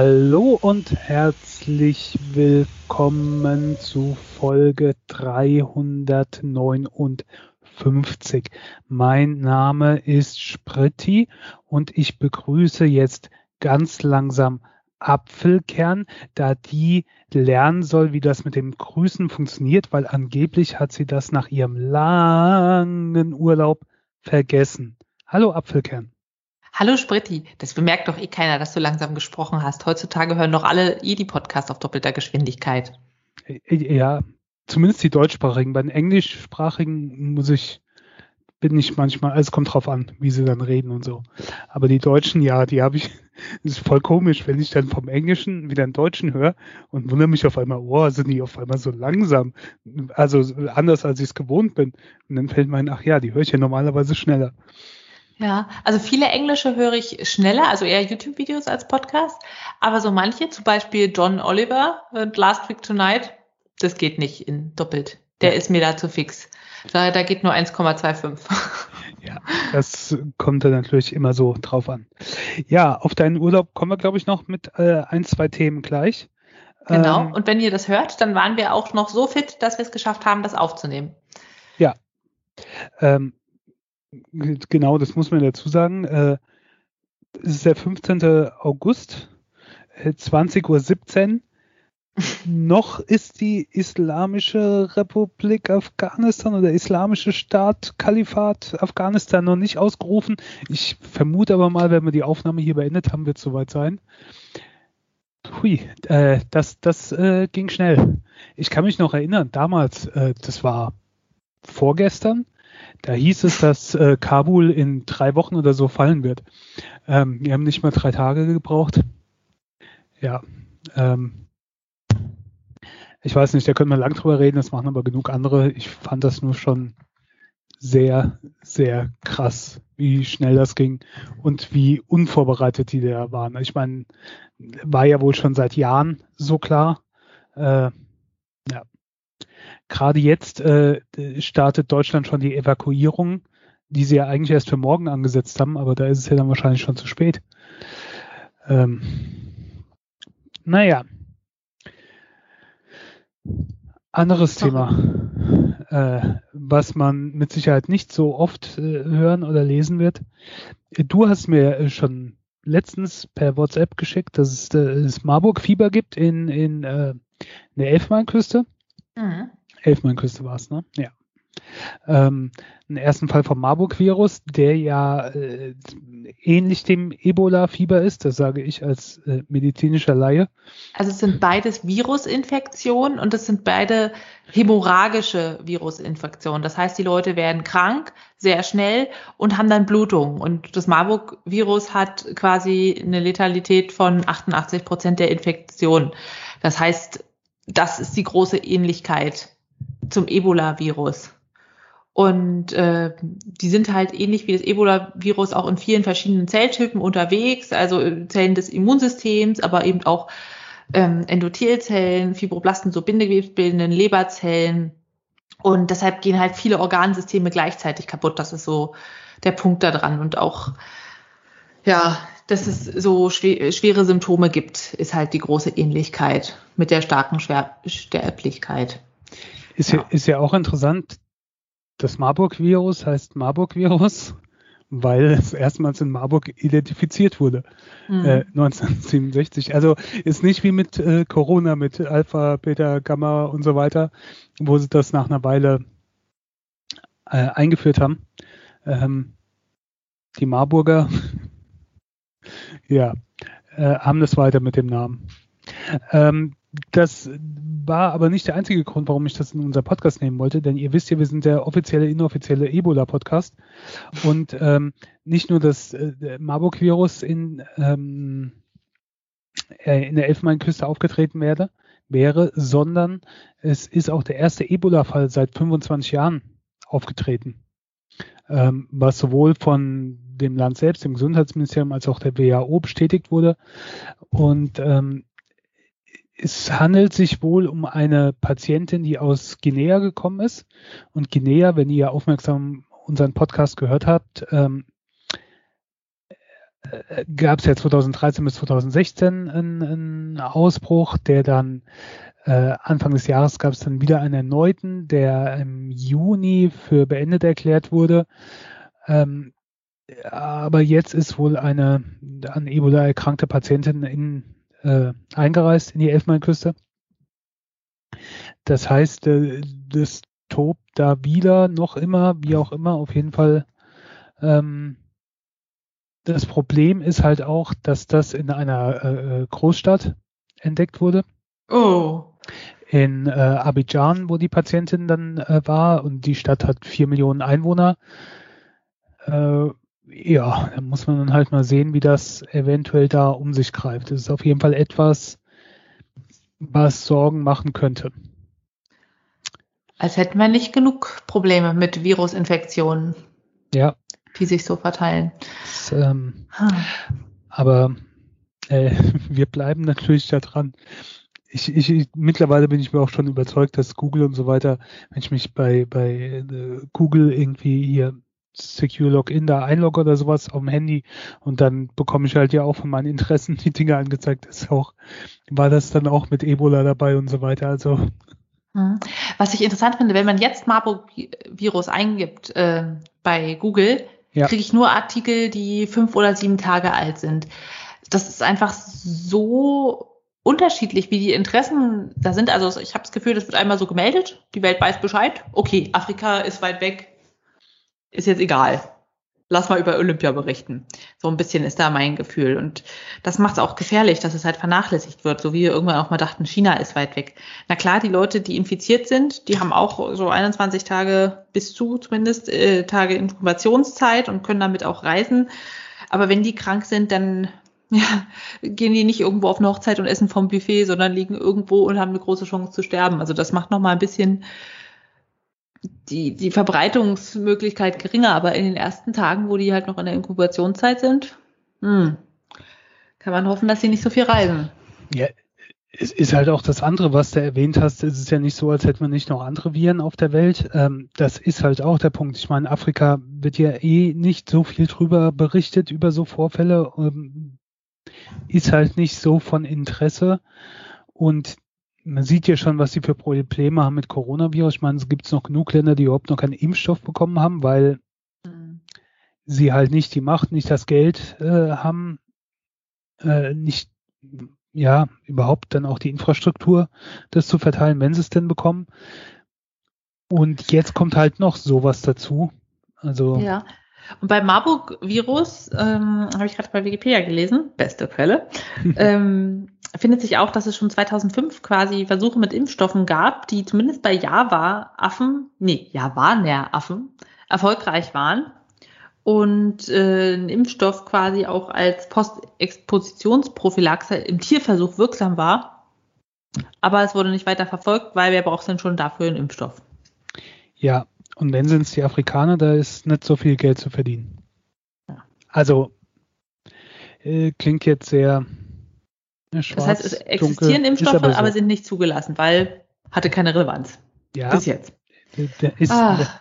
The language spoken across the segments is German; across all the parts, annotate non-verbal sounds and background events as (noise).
Hallo und herzlich willkommen zu Folge 359. Mein Name ist Spritti und ich begrüße jetzt ganz langsam Apfelkern, da die lernen soll, wie das mit dem Grüßen funktioniert, weil angeblich hat sie das nach ihrem langen Urlaub vergessen. Hallo Apfelkern. Hallo Spritti, das bemerkt doch eh keiner, dass du langsam gesprochen hast. Heutzutage hören doch alle eh die Podcasts auf doppelter Geschwindigkeit. Ja, zumindest die deutschsprachigen. Bei den englischsprachigen muss ich bin ich manchmal, also es kommt drauf an, wie sie dann reden und so. Aber die Deutschen, ja, die habe ich, (laughs) das ist voll komisch, wenn ich dann vom Englischen wieder einen Deutschen höre und wundere mich auf einmal, oh, sind die auf einmal so langsam. Also anders als ich es gewohnt bin. Und dann fällt mir ein, ach ja, die höre ich ja normalerweise schneller. Ja, also viele Englische höre ich schneller, also eher YouTube-Videos als Podcast. Aber so manche, zum Beispiel John Oliver und Last Week Tonight, das geht nicht in doppelt. Der ist mir da zu fix. Da, da geht nur 1,25. Ja, das kommt dann natürlich immer so drauf an. Ja, auf deinen Urlaub kommen wir, glaube ich, noch mit äh, ein, zwei Themen gleich. Genau, ähm, und wenn ihr das hört, dann waren wir auch noch so fit, dass wir es geschafft haben, das aufzunehmen. Ja. Ähm, genau, das muss man dazu sagen. Äh, es ist der 15. August, äh, 20.17 Uhr (laughs) noch ist die Islamische Republik Afghanistan oder Islamische Staat Kalifat Afghanistan noch nicht ausgerufen. Ich vermute aber mal, wenn wir die Aufnahme hier beendet haben, wird es soweit sein. Hui, äh, das, das äh, ging schnell. Ich kann mich noch erinnern, damals, äh, das war vorgestern, da hieß es, dass äh, Kabul in drei Wochen oder so fallen wird. Ähm, wir haben nicht mal drei Tage gebraucht. Ja, ähm, ich weiß nicht, da können wir lang drüber reden, das machen aber genug andere. Ich fand das nur schon sehr, sehr krass, wie schnell das ging und wie unvorbereitet die da waren. Ich meine, war ja wohl schon seit Jahren so klar. Äh. Gerade jetzt äh, startet Deutschland schon die Evakuierung, die sie ja eigentlich erst für morgen angesetzt haben, aber da ist es ja dann wahrscheinlich schon zu spät. Ähm, naja, anderes Thema, äh, was man mit Sicherheit nicht so oft äh, hören oder lesen wird. Du hast mir äh, schon letztens per WhatsApp geschickt, dass es äh, das Marburg-Fieber gibt in, in, äh, in der Elfmeinküste. Mhm. Elfmeinküste war es, ne? Ja ähm, einen ersten Fall vom Marburg-Virus, der ja äh, ähnlich dem Ebola-Fieber ist, das sage ich als äh, medizinischer Laie. Also es sind beides Virusinfektionen und es sind beide hämorrhagische Virusinfektionen. Das heißt, die Leute werden krank sehr schnell und haben dann Blutung. Und das Marburg-Virus hat quasi eine Letalität von 88 Prozent der Infektion. Das heißt, das ist die große Ähnlichkeit zum Ebola-Virus. Und äh, die sind halt ähnlich wie das Ebola-Virus auch in vielen verschiedenen Zelltypen unterwegs, also Zellen des Immunsystems, aber eben auch ähm, Endothelzellen, Fibroblasten, so bindegewebsbildenden Leberzellen. Und deshalb gehen halt viele Organsysteme gleichzeitig kaputt. Das ist so der Punkt da dran. Und auch, ja, dass es so schw schwere Symptome gibt, ist halt die große Ähnlichkeit mit der starken Sterblichkeit. Ist ja. ist ja auch interessant, das Marburg-Virus heißt Marburg-Virus, weil es erstmals in Marburg identifiziert wurde, mhm. äh, 1967. Also ist nicht wie mit äh, Corona, mit Alpha, Beta, Gamma und so weiter, wo sie das nach einer Weile äh, eingeführt haben. Ähm, die Marburger, (laughs) ja, äh, haben das weiter mit dem Namen. Ähm, das war aber nicht der einzige Grund, warum ich das in unser Podcast nehmen wollte, denn ihr wisst ja, wir sind der offizielle, inoffizielle Ebola-Podcast und ähm, nicht nur das äh, Marburg-Virus in, ähm, äh, in der Elfenbeinküste aufgetreten werde, wäre, sondern es ist auch der erste Ebola-Fall seit 25 Jahren aufgetreten, ähm, was sowohl von dem Land selbst, dem Gesundheitsministerium, als auch der WHO bestätigt wurde. Und ähm, es handelt sich wohl um eine Patientin, die aus Guinea gekommen ist. Und Guinea, wenn ihr aufmerksam unseren Podcast gehört habt, ähm, äh, gab es ja 2013 bis 2016 einen, einen Ausbruch, der dann äh, Anfang des Jahres gab es dann wieder einen erneuten, der im Juni für beendet erklärt wurde. Ähm, aber jetzt ist wohl eine an Ebola erkrankte Patientin in, äh, eingereist in die Elfmeinküste. Das heißt, äh, das tobt da wieder noch immer, wie auch immer, auf jeden Fall. Ähm, das Problem ist halt auch, dass das in einer äh, Großstadt entdeckt wurde. Oh. In äh, Abidjan, wo die Patientin dann äh, war, und die Stadt hat vier Millionen Einwohner. Ja, da muss man dann halt mal sehen, wie das eventuell da um sich greift. Das ist auf jeden Fall etwas, was Sorgen machen könnte. Als hätten wir nicht genug Probleme mit Virusinfektionen. Ja. Die sich so verteilen. Das, ähm, hm. Aber äh, (laughs) wir bleiben natürlich da dran. Ich, ich, mittlerweile bin ich mir auch schon überzeugt, dass Google und so weiter, wenn ich mich bei, bei äh, Google irgendwie hier Secure Login da einlogge oder sowas auf dem Handy und dann bekomme ich halt ja auch von meinen Interessen die Dinge angezeigt. Das ist auch, war das dann auch mit Ebola dabei und so weiter. Also hm. was ich interessant finde, wenn man jetzt Marburg-Virus eingibt äh, bei Google, ja. kriege ich nur Artikel, die fünf oder sieben Tage alt sind. Das ist einfach so unterschiedlich, wie die Interessen da sind. Also ich habe das Gefühl, das wird einmal so gemeldet, die Welt weiß Bescheid. Okay, Afrika ist weit weg, ist jetzt egal. Lass mal über Olympia berichten. So ein bisschen ist da mein Gefühl. Und das macht es auch gefährlich, dass es halt vernachlässigt wird, so wie wir irgendwann auch mal dachten, China ist weit weg. Na klar, die Leute, die infiziert sind, die haben auch so 21 Tage bis zu zumindest äh, Tage Inkubationszeit und können damit auch reisen. Aber wenn die krank sind, dann (laughs) ja, gehen die nicht irgendwo auf eine Hochzeit und essen vom Buffet, sondern liegen irgendwo und haben eine große Chance zu sterben. Also das macht nochmal ein bisschen die, die Verbreitungsmöglichkeit geringer, aber in den ersten Tagen, wo die halt noch in der Inkubationszeit sind, hm, kann man hoffen, dass sie nicht so viel reisen. Ja, es ist halt auch das andere, was du erwähnt hast. Es ist ja nicht so, als hätte man nicht noch andere Viren auf der Welt. Ähm, das ist halt auch der Punkt. Ich meine, Afrika wird ja eh nicht so viel drüber berichtet, über so Vorfälle. Ähm, ist halt nicht so von Interesse. Und man sieht ja schon, was sie für Probleme haben mit Coronavirus. Ich meine, es gibt noch genug Länder, die überhaupt noch keinen Impfstoff bekommen haben, weil mhm. sie halt nicht die Macht, nicht das Geld äh, haben, äh, nicht ja überhaupt dann auch die Infrastruktur, das zu verteilen, wenn sie es denn bekommen. Und jetzt kommt halt noch sowas dazu. Also ja. Und bei Marburg-Virus ähm, habe ich gerade bei Wikipedia gelesen, beste Quelle. (laughs) ähm, findet sich auch, dass es schon 2005 quasi Versuche mit Impfstoffen gab, die zumindest bei Java-Affen, nee, Javaner-Affen erfolgreich waren und äh, ein Impfstoff quasi auch als Postexpositionsprophylaxe im Tierversuch wirksam war. Aber es wurde nicht weiter verfolgt, weil wer braucht denn schon dafür einen Impfstoff? Ja, und wenn sind es die Afrikaner, da ist nicht so viel Geld zu verdienen. Ja. Also äh, klingt jetzt sehr Schwarz, das heißt, es existieren dunkel, Impfstoffe, aber, so. aber, sind nicht zugelassen, weil hatte keine Relevanz. Ja. Bis jetzt. Der ist, ah.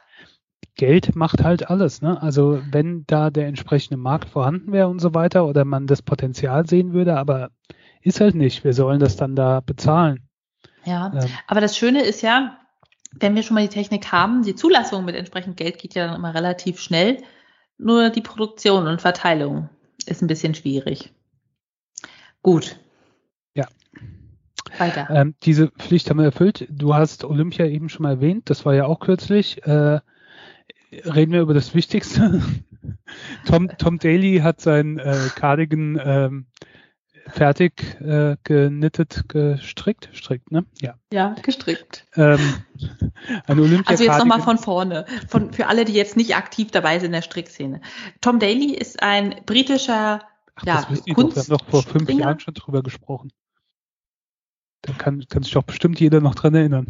Geld macht halt alles. Ne? Also wenn da der entsprechende Markt vorhanden wäre und so weiter oder man das Potenzial sehen würde, aber ist halt nicht. Wir sollen das dann da bezahlen. Ja, ähm. aber das Schöne ist ja, wenn wir schon mal die Technik haben, die Zulassung mit entsprechend Geld geht ja dann immer relativ schnell. Nur die Produktion und Verteilung ist ein bisschen schwierig. Gut, ja. Weiter. Ähm, diese Pflicht haben wir erfüllt. Du hast Olympia eben schon mal erwähnt, das war ja auch kürzlich. Äh, reden wir über das Wichtigste. (laughs) Tom, Tom Daly hat sein äh, Cardigan ähm, fertig äh, genittet, gestrickt, strickt, ne? Ja. Ja, gestrickt. Ähm, ein Olympia also jetzt nochmal von vorne, von, für alle, die jetzt nicht aktiv dabei sind in der Strickszene. Tom Daly ist ein britischer Ach, ja, das wisst ihr doch, wir haben doch vor fünf Jahren schon drüber gesprochen. Kann, kann sich doch bestimmt jeder noch dran erinnern.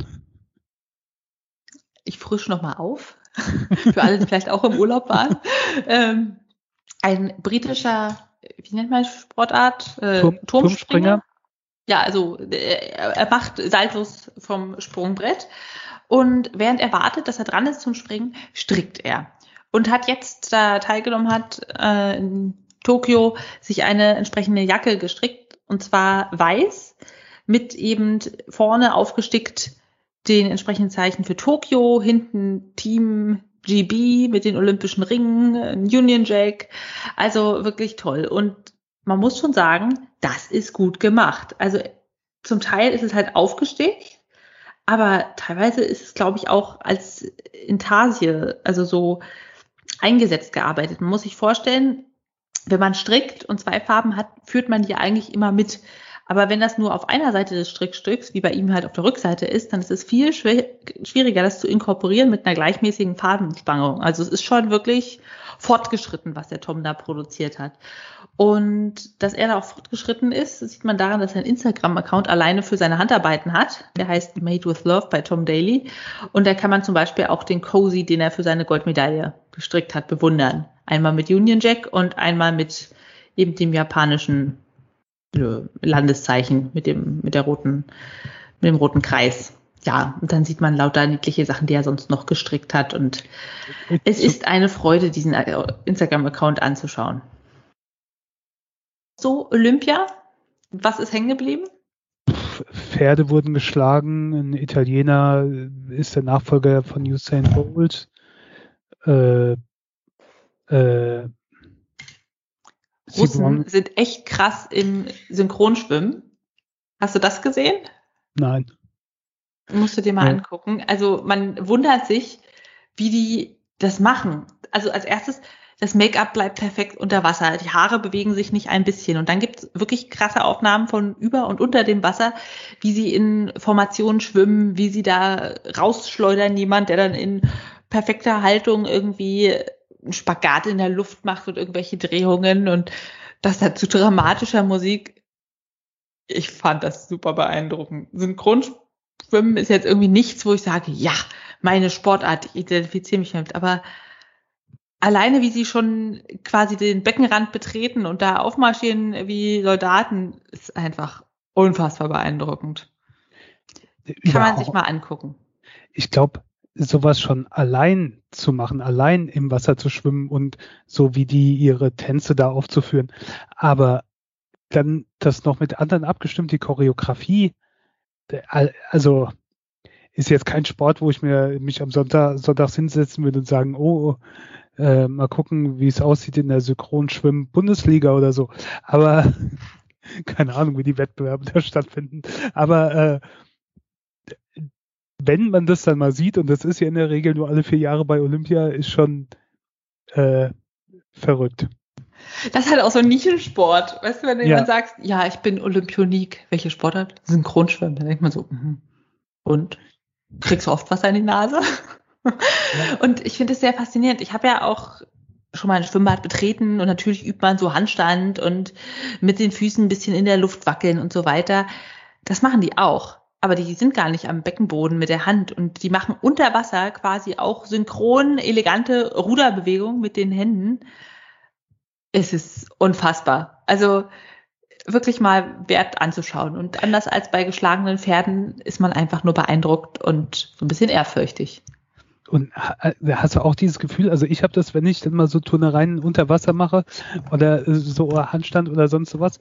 Ich frisch nochmal auf. (laughs) Für alle, die vielleicht auch im Urlaub waren. Ähm, ein britischer, wie nennt man Sportart? Äh, Turm, Turmspringer. Turmspringer. Ja, also äh, er macht Saltos vom Sprungbrett. Und während er wartet, dass er dran ist zum Springen, strickt er. Und hat jetzt da teilgenommen hat, äh, Tokio sich eine entsprechende Jacke gestrickt und zwar weiß mit eben vorne aufgestickt den entsprechenden Zeichen für Tokio, hinten Team GB mit den olympischen Ringen, Union Jack. Also wirklich toll. Und man muss schon sagen, das ist gut gemacht. Also zum Teil ist es halt aufgestickt, aber teilweise ist es, glaube ich, auch als Intarsie, also so eingesetzt gearbeitet. Man muss sich vorstellen, wenn man strickt und zwei Farben hat, führt man die eigentlich immer mit. Aber wenn das nur auf einer Seite des Strickstücks, wie bei ihm halt auf der Rückseite ist, dann ist es viel schwieriger, das zu inkorporieren mit einer gleichmäßigen Farbenspannung. Also es ist schon wirklich fortgeschritten, was der Tom da produziert hat. Und dass er da auch fortgeschritten ist, sieht man daran, dass er einen Instagram-Account alleine für seine Handarbeiten hat. Der heißt Made with Love bei Tom Daly. Und da kann man zum Beispiel auch den Cozy, den er für seine Goldmedaille gestrickt hat, bewundern. Einmal mit Union Jack und einmal mit eben dem japanischen Landeszeichen mit dem, mit der roten, mit dem roten Kreis. Ja, und dann sieht man lauter niedliche Sachen, die er sonst noch gestrickt hat. Und es ist eine Freude, diesen äh, Instagram-Account anzuschauen. So, Olympia, was ist hängen geblieben? Pferde wurden geschlagen. Ein Italiener ist der Nachfolger von Usain Bolt. Äh, äh, Russen sind echt krass im Synchronschwimmen. Hast du das gesehen? Nein. Musst du dir mal ja. angucken. Also man wundert sich, wie die das machen. Also als erstes, das Make-up bleibt perfekt unter Wasser. Die Haare bewegen sich nicht ein bisschen. Und dann gibt es wirklich krasse Aufnahmen von über und unter dem Wasser, wie sie in Formationen schwimmen, wie sie da rausschleudern, jemand, der dann in perfekter Haltung irgendwie einen Spagat in der Luft macht und irgendwelche Drehungen und das dazu dramatischer Musik. Ich fand das super beeindruckend. Synchronschwimmen ist jetzt irgendwie nichts, wo ich sage, ja, meine Sportart, ich identifiziere mich damit, aber alleine wie sie schon quasi den Beckenrand betreten und da aufmarschieren wie Soldaten, ist einfach unfassbar beeindruckend. Kann man sich mal angucken. Ich glaube, sowas schon allein zu machen, allein im Wasser zu schwimmen und so wie die ihre Tänze da aufzuführen. Aber dann das noch mit anderen abgestimmt, die Choreografie, also ist jetzt kein Sport, wo ich mir mich am Sonntag sonntags hinsetzen würde und sagen, oh, äh, mal gucken, wie es aussieht in der Synchronschwimmen-Bundesliga oder so. Aber (laughs) keine Ahnung, wie die Wettbewerbe da stattfinden. Aber äh, wenn man das dann mal sieht, und das ist ja in der Regel nur alle vier Jahre bei Olympia, ist schon äh, verrückt. Das ist halt auch so ein Nischensport. Weißt du, wenn du ja. jemand sagst, ja, ich bin Olympionik, welche Sportart? Synchronschwimmen, dann denkt man so, mm, und? Kriegst du oft Wasser in die Nase? Ja. Und ich finde es sehr faszinierend. Ich habe ja auch schon mal ein Schwimmbad betreten und natürlich übt man so Handstand und mit den Füßen ein bisschen in der Luft wackeln und so weiter. Das machen die auch aber die sind gar nicht am Beckenboden mit der Hand und die machen unter Wasser quasi auch synchron elegante Ruderbewegungen mit den Händen. Es ist unfassbar. Also wirklich mal wert anzuschauen. Und anders als bei geschlagenen Pferden ist man einfach nur beeindruckt und so ein bisschen ehrfürchtig. Und hast du auch dieses Gefühl, also ich habe das, wenn ich dann mal so Turnereien unter Wasser mache oder so Handstand oder sonst sowas,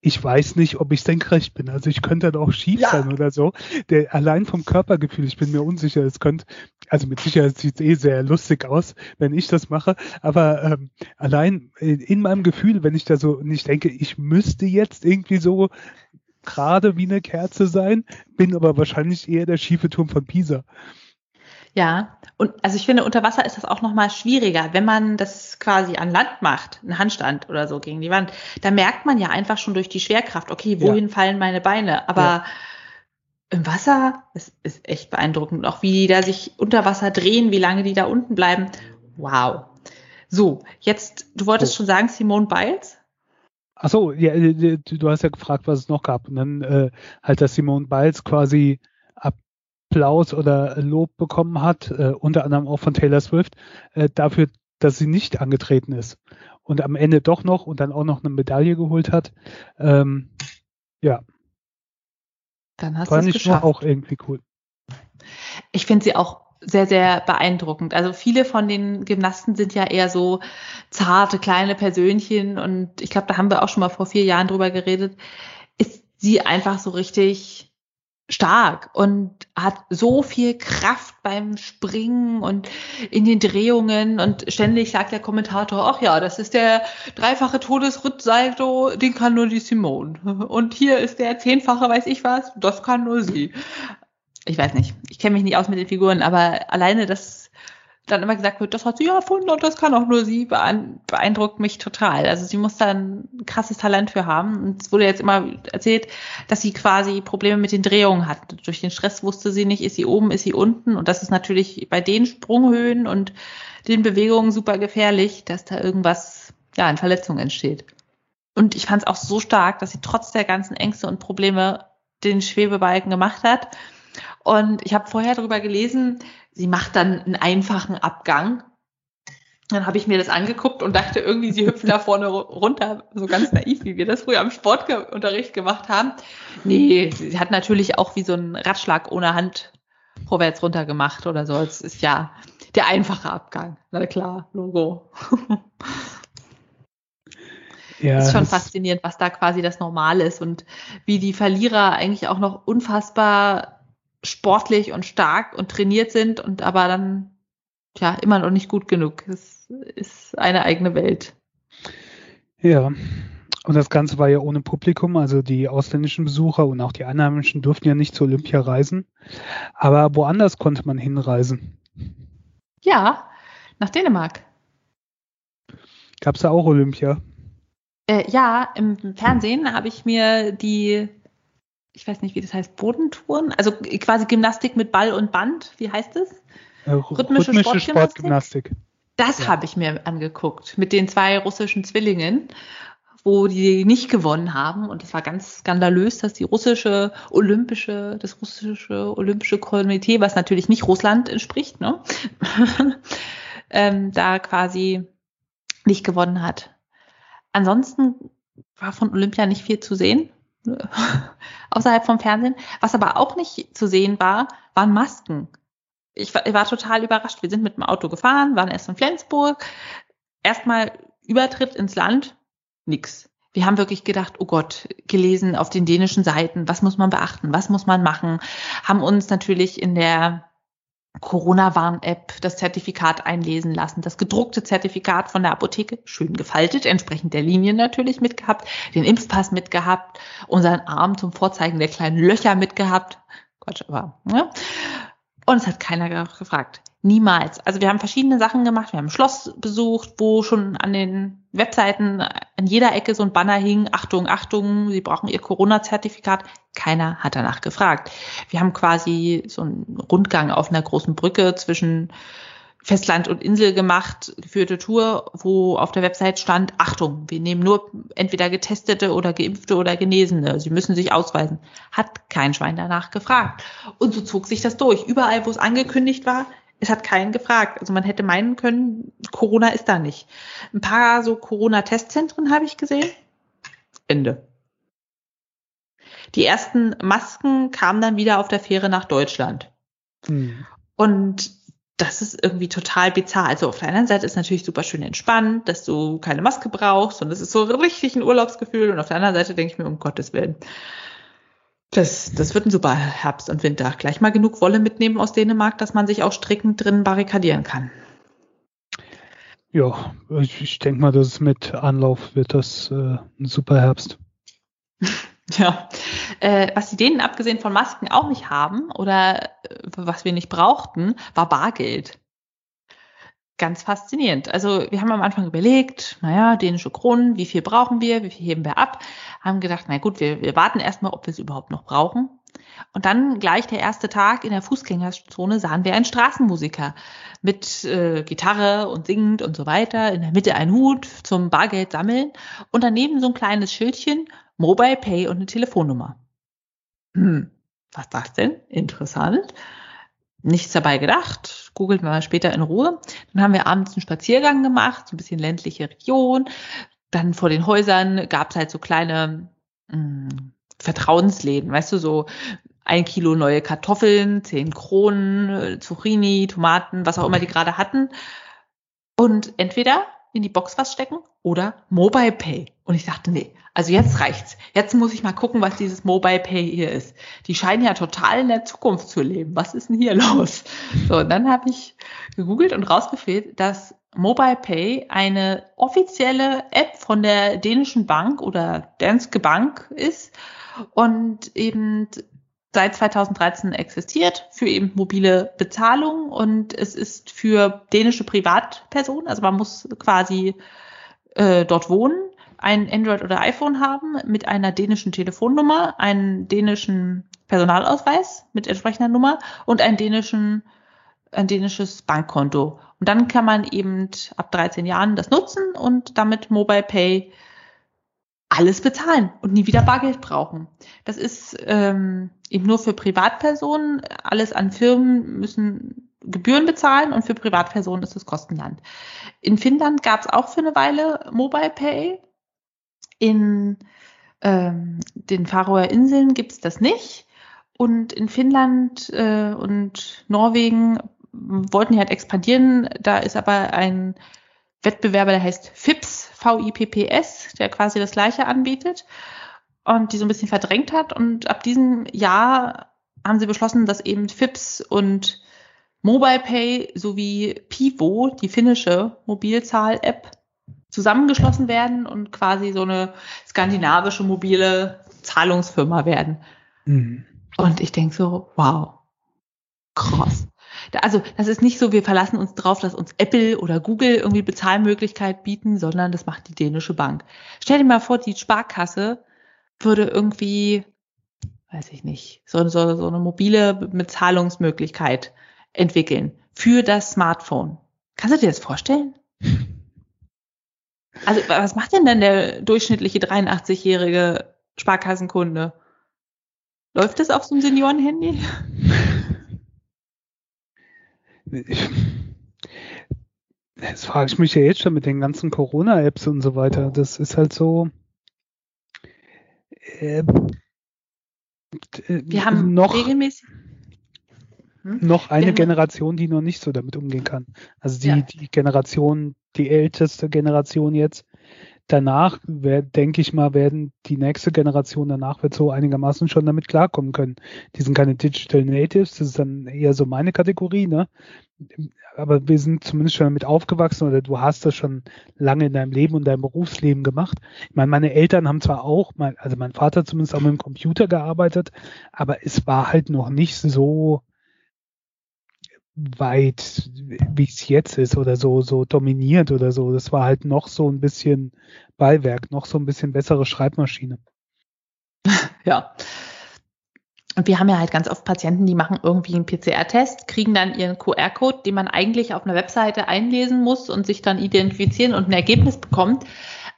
ich weiß nicht, ob ich senkrecht bin. Also ich könnte dann auch schief ja. sein oder so. Der, allein vom Körpergefühl, ich bin mir unsicher, es könnte, also mit Sicherheit sieht es eh sehr lustig aus, wenn ich das mache. Aber ähm, allein in, in meinem Gefühl, wenn ich da so nicht denke, ich müsste jetzt irgendwie so gerade wie eine Kerze sein, bin aber wahrscheinlich eher der schiefe Turm von Pisa. Ja, und also ich finde, unter Wasser ist das auch nochmal schwieriger. Wenn man das quasi an Land macht, einen Handstand oder so gegen die Wand, da merkt man ja einfach schon durch die Schwerkraft, okay, wohin ja. fallen meine Beine? Aber ja. im Wasser, es ist echt beeindruckend. Auch wie die da sich unter Wasser drehen, wie lange die da unten bleiben. Wow. So, jetzt, du wolltest oh. schon sagen, Simone Biles? Ach so, ja, äh, du hast ja gefragt, was es noch gab. Und dann äh, halt, dass Simone Biles quasi Applaus oder Lob bekommen hat, äh, unter anderem auch von Taylor Swift, äh, dafür, dass sie nicht angetreten ist und am Ende doch noch und dann auch noch eine Medaille geholt hat. Ähm, ja. Dann hast du es geschafft. auch irgendwie cool. Ich finde sie auch sehr, sehr beeindruckend. Also viele von den Gymnasten sind ja eher so zarte, kleine Persönchen und ich glaube, da haben wir auch schon mal vor vier Jahren drüber geredet, ist sie einfach so richtig stark und hat so viel Kraft beim Springen und in den Drehungen und ständig sagt der Kommentator, ach ja, das ist der dreifache Todesrittsalto, den kann nur die Simone. Und hier ist der zehnfache, weiß ich was, das kann nur sie. Ich weiß nicht, ich kenne mich nicht aus mit den Figuren, aber alleine das dann immer gesagt wird, das hat sie ja erfunden und das kann auch nur sie, beeindruckt mich total. Also sie muss da ein krasses Talent für haben. Und es wurde jetzt immer erzählt, dass sie quasi Probleme mit den Drehungen hat. Durch den Stress wusste sie nicht, ist sie oben, ist sie unten. Und das ist natürlich bei den Sprunghöhen und den Bewegungen super gefährlich, dass da irgendwas, ja, in Verletzungen entsteht. Und ich fand es auch so stark, dass sie trotz der ganzen Ängste und Probleme den Schwebebalken gemacht hat. Und ich habe vorher darüber gelesen, sie macht dann einen einfachen Abgang. Dann habe ich mir das angeguckt und dachte irgendwie, sie hüpft da vorne runter, so ganz naiv, wie wir das früher am Sportunterricht gemacht haben. Nee, sie hat natürlich auch wie so einen Ratschlag ohne Hand vorwärts runter gemacht oder so. Es ist ja der einfache Abgang. Na klar, Logo. (laughs) Ja, ist schon faszinierend, was da quasi das Normal ist und wie die Verlierer eigentlich auch noch unfassbar sportlich und stark und trainiert sind und aber dann ja immer noch nicht gut genug. Es ist eine eigene Welt. Ja. Und das Ganze war ja ohne Publikum, also die ausländischen Besucher und auch die einheimischen durften ja nicht zur Olympia reisen. Aber woanders konnte man hinreisen. Ja, nach Dänemark. Gab es da auch Olympia? Äh, ja, im Fernsehen habe ich mir die ich weiß nicht, wie das heißt, Bodentouren? Also quasi Gymnastik mit Ball und Band. Wie heißt das? Äh, rhythmische, rhythmische Sportgymnastik. Sportgymnastik. Das ja. habe ich mir angeguckt mit den zwei russischen Zwillingen, wo die nicht gewonnen haben. Und es war ganz skandalös, dass die russische olympische, das russische olympische Komitee, was natürlich nicht Russland entspricht, ne? (laughs) ähm, da quasi nicht gewonnen hat. Ansonsten war von Olympia nicht viel zu sehen. (laughs) außerhalb vom Fernsehen. Was aber auch nicht zu sehen war, waren Masken. Ich war, ich war total überrascht. Wir sind mit dem Auto gefahren, waren erst in Flensburg. Erstmal Übertritt ins Land, nix. Wir haben wirklich gedacht, oh Gott, gelesen auf den dänischen Seiten, was muss man beachten, was muss man machen, haben uns natürlich in der Corona-Warn-App das Zertifikat einlesen lassen, das gedruckte Zertifikat von der Apotheke, schön gefaltet, entsprechend der Linien natürlich mitgehabt, den Impfpass mitgehabt, unseren Arm zum Vorzeigen der kleinen Löcher mitgehabt. Quatsch, aber, ne? Und es hat keiner gefragt. Niemals. Also wir haben verschiedene Sachen gemacht. Wir haben ein Schloss besucht, wo schon an den Webseiten an jeder Ecke so ein Banner hing. Achtung, Achtung, Sie brauchen Ihr Corona-Zertifikat. Keiner hat danach gefragt. Wir haben quasi so einen Rundgang auf einer großen Brücke zwischen Festland und Insel gemacht, geführte Tour, wo auf der Website stand, Achtung, wir nehmen nur entweder Getestete oder Geimpfte oder Genesene. Sie müssen sich ausweisen. Hat kein Schwein danach gefragt. Und so zog sich das durch. Überall, wo es angekündigt war, es hat keinen gefragt. Also man hätte meinen können, Corona ist da nicht. Ein paar so Corona-Testzentren habe ich gesehen. Ende. Die ersten Masken kamen dann wieder auf der Fähre nach Deutschland. Hm. Und das ist irgendwie total bizarr. Also auf der einen Seite ist natürlich super schön entspannt, dass du keine Maske brauchst und es ist so richtig ein Urlaubsgefühl. Und auf der anderen Seite denke ich mir, um Gottes Willen, das, das wird ein super Herbst und Winter. Gleich mal genug Wolle mitnehmen aus Dänemark, dass man sich auch strickend drin barrikadieren kann. Ja, ich, ich denke mal, dass mit Anlauf wird das äh, ein super Herbst. (laughs) Ja, äh, was die Dänen abgesehen von Masken auch nicht haben oder äh, was wir nicht brauchten, war Bargeld ganz faszinierend. Also wir haben am Anfang überlegt, naja, dänische Kronen, wie viel brauchen wir, wie viel heben wir ab? Haben gedacht, na gut, wir, wir warten erstmal, ob wir es überhaupt noch brauchen. Und dann gleich der erste Tag in der Fußgängerzone sahen wir einen Straßenmusiker mit äh, Gitarre und singend und so weiter. In der Mitte ein Hut zum Bargeld sammeln und daneben so ein kleines Schildchen, Mobile Pay und eine Telefonnummer. Hm, was das denn? Interessant nichts dabei gedacht, googelt mal später in Ruhe. Dann haben wir abends einen Spaziergang gemacht, so ein bisschen ländliche Region. Dann vor den Häusern gab es halt so kleine mh, hm, Vertrauensläden, weißt du, so ein Kilo neue Kartoffeln, zehn Kronen, äh, Zucchini, Tomaten, was auch immer die gerade hatten. Und entweder in die Box was stecken oder Mobile Pay. Und ich dachte, nee, also jetzt reicht's. Jetzt muss ich mal gucken, was dieses Mobile Pay hier ist. Die scheinen ja total in der Zukunft zu leben. Was ist denn hier (laughs) los? So, und dann habe ich gegoogelt und rausgeführt, dass Mobile Pay eine offizielle App von der dänischen Bank oder Danske Bank ist und eben seit 2013 existiert für eben mobile Bezahlung und es ist für dänische Privatpersonen, also man muss quasi äh, dort wohnen, ein Android oder iPhone haben mit einer dänischen Telefonnummer, einen dänischen Personalausweis mit entsprechender Nummer und einen dänischen ein dänisches Bankkonto. Und dann kann man eben ab 13 Jahren das nutzen und damit Mobile Pay alles bezahlen und nie wieder Bargeld brauchen. Das ist ähm, eben nur für Privatpersonen. Alles an Firmen müssen Gebühren bezahlen und für Privatpersonen ist es Kostenland. In Finnland gab es auch für eine Weile Mobile Pay. In ähm, den Faroer Inseln gibt es das nicht. Und in Finnland äh, und Norwegen wollten die halt expandieren. Da ist aber ein Wettbewerber, der heißt FIPS, V-I-P-P-S, der quasi das gleiche anbietet und die so ein bisschen verdrängt hat. Und ab diesem Jahr haben sie beschlossen, dass eben FIPS und Mobile Pay sowie Pivo, die finnische Mobilzahl-App, zusammengeschlossen werden und quasi so eine skandinavische mobile Zahlungsfirma werden. Mhm. Und ich denke so, wow, krass also das ist nicht so, wir verlassen uns drauf, dass uns Apple oder Google irgendwie Bezahlmöglichkeit bieten, sondern das macht die dänische Bank. Stell dir mal vor, die Sparkasse würde irgendwie, weiß ich nicht, so, so, so eine mobile Bezahlungsmöglichkeit entwickeln für das Smartphone. Kannst du dir das vorstellen? (laughs) Also was macht denn dann der durchschnittliche 83-jährige Sparkassenkunde? Läuft das auf so einem Seniorenhandy? (laughs) das frage ich mich ja jetzt schon mit den ganzen Corona-Apps und so weiter. Das ist halt so. Äh, Wir haben noch, regelmäßig hm? noch eine Generation, die noch nicht so damit umgehen kann. Also die, ja. die Generation, die älteste Generation jetzt, danach, denke ich mal, werden die nächste Generation danach wird so einigermaßen schon damit klarkommen können. Die sind keine Digital Natives, das ist dann eher so meine Kategorie, ne? Aber wir sind zumindest schon damit aufgewachsen oder du hast das schon lange in deinem Leben und deinem Berufsleben gemacht. Ich meine, meine Eltern haben zwar auch, also mein Vater zumindest auch mit dem Computer gearbeitet, aber es war halt noch nicht so weit, wie es jetzt ist oder so, so dominiert oder so. Das war halt noch so ein bisschen Beiwerk, noch so ein bisschen bessere Schreibmaschine. (laughs) Ja. Und wir haben ja halt ganz oft Patienten, die machen irgendwie einen PCR-Test, kriegen dann ihren QR-Code, den man eigentlich auf einer Webseite einlesen muss und sich dann identifizieren und ein Ergebnis bekommt.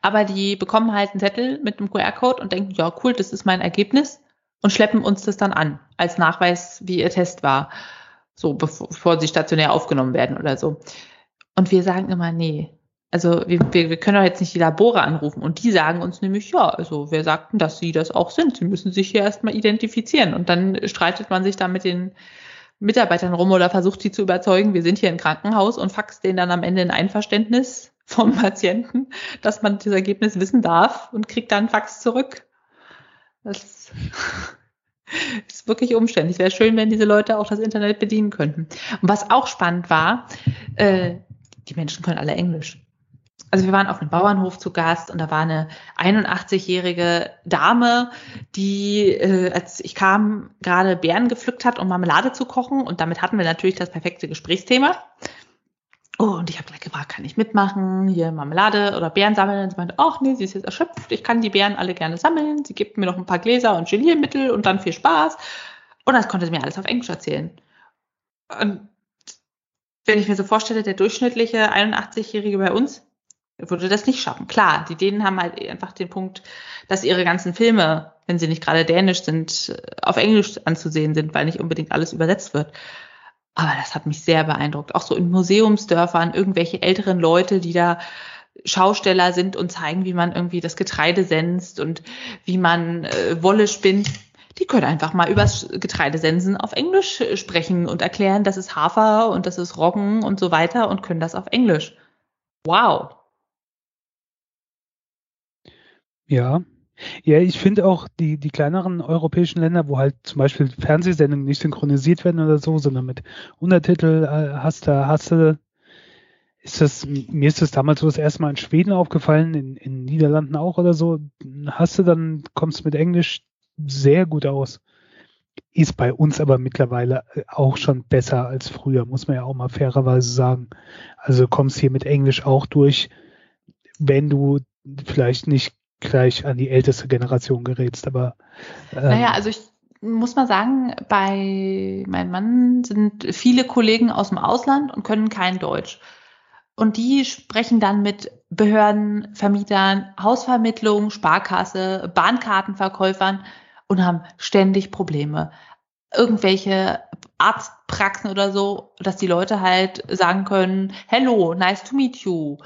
Aber die bekommen halt einen Zettel mit einem QR-Code und denken, ja, cool, das ist mein Ergebnis und schleppen uns das dann an als Nachweis, wie ihr Test war so bevor sie stationär aufgenommen werden oder so. Und wir sagen immer, nee, also wir, wir, wir können doch jetzt nicht die Labore anrufen. Und die sagen uns nämlich, ja, also wer sagt denn, dass sie das auch sind? Sie müssen sich hier erstmal identifizieren. Und dann streitet man sich da mit den Mitarbeitern rum oder versucht sie zu überzeugen, wir sind hier im Krankenhaus und faxt denen dann am Ende ein Einverständnis vom (laughs) Patienten, dass man das Ergebnis wissen darf und kriegt dann Fax zurück. Das ist wirklich umständlich. Wäre schön, wenn diese Leute auch das Internet bedienen könnten. Und was auch spannend war, äh, die Menschen können alle Englisch. Also wir waren auf einem Bauernhof zu Gast und da war eine 81-jährige Dame, die, äh, als ich kam, gerade Beeren gepflückt hat, um Marmelade zu kochen. Und damit hatten wir natürlich das perfekte Gesprächsthema. Oh, und ich habe gleich gefragt, kann ich mitmachen, hier Marmelade oder Beeren sammeln? Und sie meinte, ach nee, sie ist jetzt erschöpft, ich kann die Beeren alle gerne sammeln. Sie gibt mir noch ein paar Gläser und Geliermittel und dann viel Spaß. Und das konnte sie mir alles auf Englisch erzählen. Und wenn ich mir so vorstelle, der durchschnittliche 81-Jährige bei uns würde das nicht schaffen. Klar, die Dänen haben halt einfach den Punkt, dass ihre ganzen Filme, wenn sie nicht gerade dänisch sind, auf Englisch anzusehen sind, weil nicht unbedingt alles übersetzt wird. Aber das hat mich sehr beeindruckt. Auch so in Museumsdörfern, irgendwelche älteren Leute, die da Schausteller sind und zeigen, wie man irgendwie das Getreide senzt und wie man äh, Wolle spinnt. die können einfach mal übers Getreidesensen auf Englisch sprechen und erklären, das ist Hafer und das ist Roggen und so weiter und können das auf Englisch. Wow. Ja. Ja, ich finde auch die, die kleineren europäischen Länder, wo halt zum Beispiel Fernsehsendungen nicht synchronisiert werden oder so, sondern mit Untertitel äh, hast du, hast du, ist das, mir ist das damals so das erste Mal in Schweden aufgefallen, in, in Niederlanden auch oder so, hast du dann, kommst mit Englisch sehr gut aus. Ist bei uns aber mittlerweile äh, auch schon besser als früher, muss man ja auch mal fairerweise sagen. Also kommst hier mit Englisch auch durch, wenn du vielleicht nicht gleich an die älteste Generation gerätst, aber ähm, naja, also ich muss mal sagen, bei meinem Mann sind viele Kollegen aus dem Ausland und können kein Deutsch. Und die sprechen dann mit Behörden, Vermietern, Hausvermittlung, Sparkasse, Bahnkartenverkäufern und haben ständig Probleme. Irgendwelche Arztpraxen oder so, dass die Leute halt sagen können, hello, nice to meet you,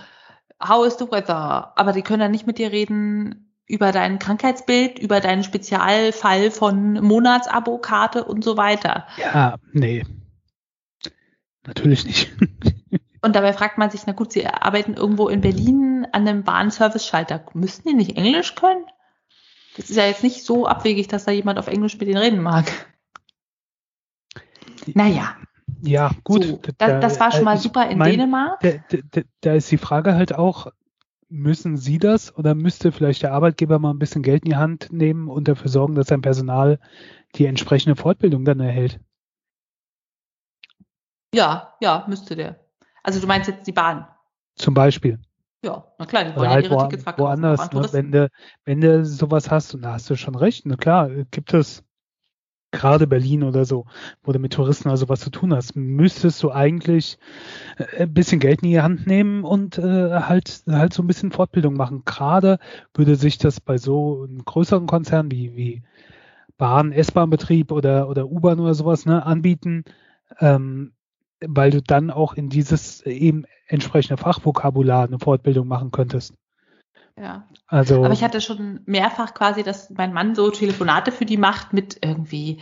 how is the weather? Aber die können dann nicht mit dir reden über dein Krankheitsbild, über deinen Spezialfall von Monatsabokarte und so weiter. Ja, nee. Natürlich nicht. (laughs) Und dabei fragt man sich, na gut, Sie arbeiten irgendwo in Berlin an einem Bahnservice-Schalter. Müssten die nicht Englisch können? Das ist ja jetzt nicht so abwegig, dass da jemand auf Englisch mit denen reden mag. Naja. Ja, gut. So, da, das war schon mal super in mein, Dänemark. Da, da, da, ist die Frage halt auch, müssen Sie das oder müsste vielleicht der Arbeitgeber mal ein bisschen Geld in die Hand nehmen und dafür sorgen, dass sein Personal die entsprechende Fortbildung dann erhält? Ja, ja, müsste der. Also du meinst jetzt die Bahn? Zum Beispiel. Ja, na klar, die wollen ja halt ihre wo, Tickets verkaufen. Woanders, ne, wenn, du, wenn du sowas hast, und da hast du schon recht, na klar, gibt es gerade Berlin oder so, wo du mit Touristen also was zu tun hast, müsstest du eigentlich äh, ein bisschen Geld in die Hand nehmen und äh, halt halt so ein bisschen Fortbildung machen. Gerade würde sich das bei so einem größeren Konzern wie, wie Bahn, S-Bahn-Betrieb oder, oder U-Bahn oder sowas ne, anbieten, ähm, weil du dann auch in dieses eben entsprechende Fachvokabular eine Fortbildung machen könntest. Ja. Also, Aber ich hatte schon mehrfach quasi, dass mein Mann so Telefonate für die macht mit irgendwie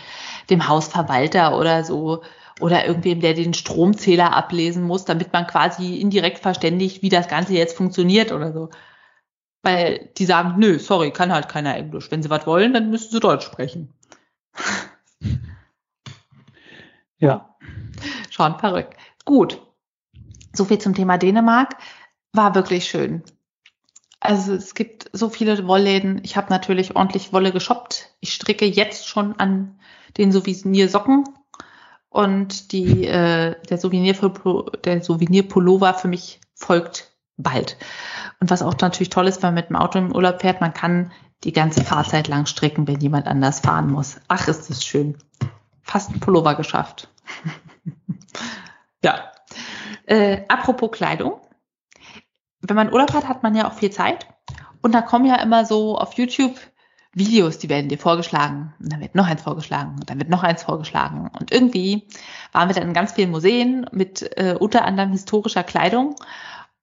dem Hausverwalter oder so oder irgendwem, der den Stromzähler ablesen muss, damit man quasi indirekt verständigt, wie das Ganze jetzt funktioniert oder so. Weil die sagen, nö, sorry, kann halt keiner Englisch. Wenn sie was wollen, dann müssen sie Deutsch sprechen. ja. Schon verrückt. Gut. So viel zum Thema Dänemark. War wirklich schön. Also es gibt so viele Wollläden. Ich habe natürlich ordentlich Wolle geshoppt. Ich stricke jetzt schon an den Souvenirsocken und die äh, der Souvenir der Souvenirpullover für mich folgt bald. Und was auch natürlich toll ist, wenn man mit dem Auto im Urlaub fährt, man kann die ganze Fahrzeit lang stricken, wenn jemand anders fahren muss. Ach, ist das schön. Fast ein Pullover geschafft. (laughs) ja. Äh, apropos Kleidung wenn man Urlaub hat, hat man ja auch viel Zeit. Und da kommen ja immer so auf YouTube Videos, die werden dir vorgeschlagen. Und dann wird noch eins vorgeschlagen. Und dann wird noch eins vorgeschlagen. Und irgendwie waren wir dann in ganz vielen Museen mit äh, unter anderem historischer Kleidung.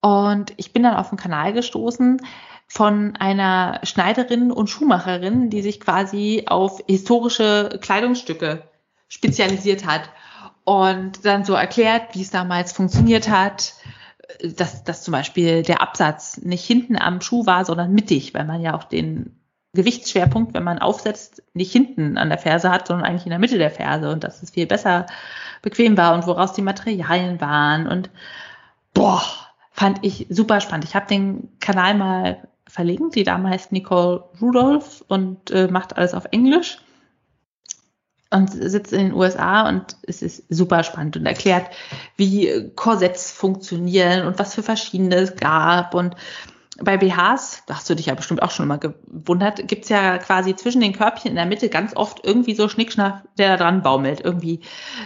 Und ich bin dann auf einen Kanal gestoßen von einer Schneiderin und Schuhmacherin, die sich quasi auf historische Kleidungsstücke spezialisiert hat. Und dann so erklärt, wie es damals funktioniert hat, dass, dass zum Beispiel der Absatz nicht hinten am Schuh war, sondern mittig, weil man ja auch den Gewichtsschwerpunkt, wenn man aufsetzt, nicht hinten an der Ferse hat, sondern eigentlich in der Mitte der Ferse und dass es viel besser bequem war und woraus die Materialien waren und boah, fand ich super spannend. Ich habe den Kanal mal verlinkt, die Dame heißt Nicole Rudolph und äh, macht alles auf Englisch und sitzt in den USA und es ist super spannend und erklärt, wie Korsetts funktionieren und was für verschiedene es gab. Und bei BHs, da hast du dich ja bestimmt auch schon mal gewundert, gibt's ja quasi zwischen den Körbchen in der Mitte ganz oft irgendwie so Schnickschnack, der da dran baumelt. Irgendwie